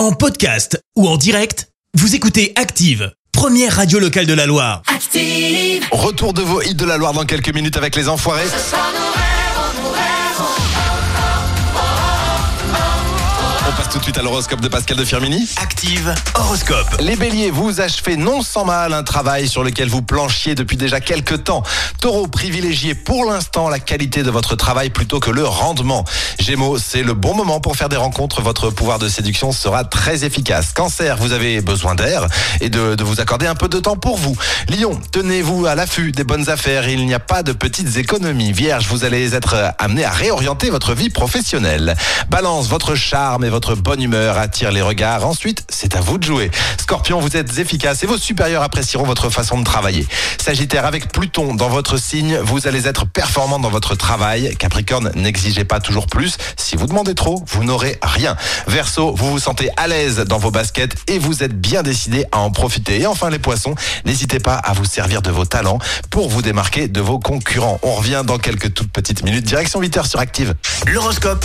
En podcast ou en direct, vous écoutez Active, première radio locale de la Loire. Active. Retour de vos hits de la Loire dans quelques minutes avec les enfoirés. Tout de suite à l'horoscope de Pascal de Firmini. Active horoscope. Les béliers, vous achevez non sans mal un travail sur lequel vous planchiez depuis déjà quelques temps. Taureau, privilégiez pour l'instant la qualité de votre travail plutôt que le rendement. Gémeaux, c'est le bon moment pour faire des rencontres. Votre pouvoir de séduction sera très efficace. Cancer, vous avez besoin d'air et de, de vous accorder un peu de temps pour vous. Lion, tenez-vous à l'affût des bonnes affaires. Il n'y a pas de petites économies. Vierge, vous allez être amené à réorienter votre vie professionnelle. Balance, votre charme et votre bonne humeur attirent les regards. Ensuite, c'est à vous de jouer. Scorpion, vous êtes efficace et vos supérieurs apprécieront votre façon de travailler. Sagittaire, avec Pluton dans votre signe, vous allez être performant dans votre travail. Capricorne, n'exigez pas toujours plus. Si vous demandez trop, vous n'aurez rien. Verseau, vous vous sentez à l'aise dans vos baskets et vous êtes bien décidé à en profiter. Et enfin, les poissons, n'hésitez pas à vous servir de vos talents pour vous démarquer de vos concurrents. On revient dans quelques toutes petites minutes. Direction 8h sur Active. L'horoscope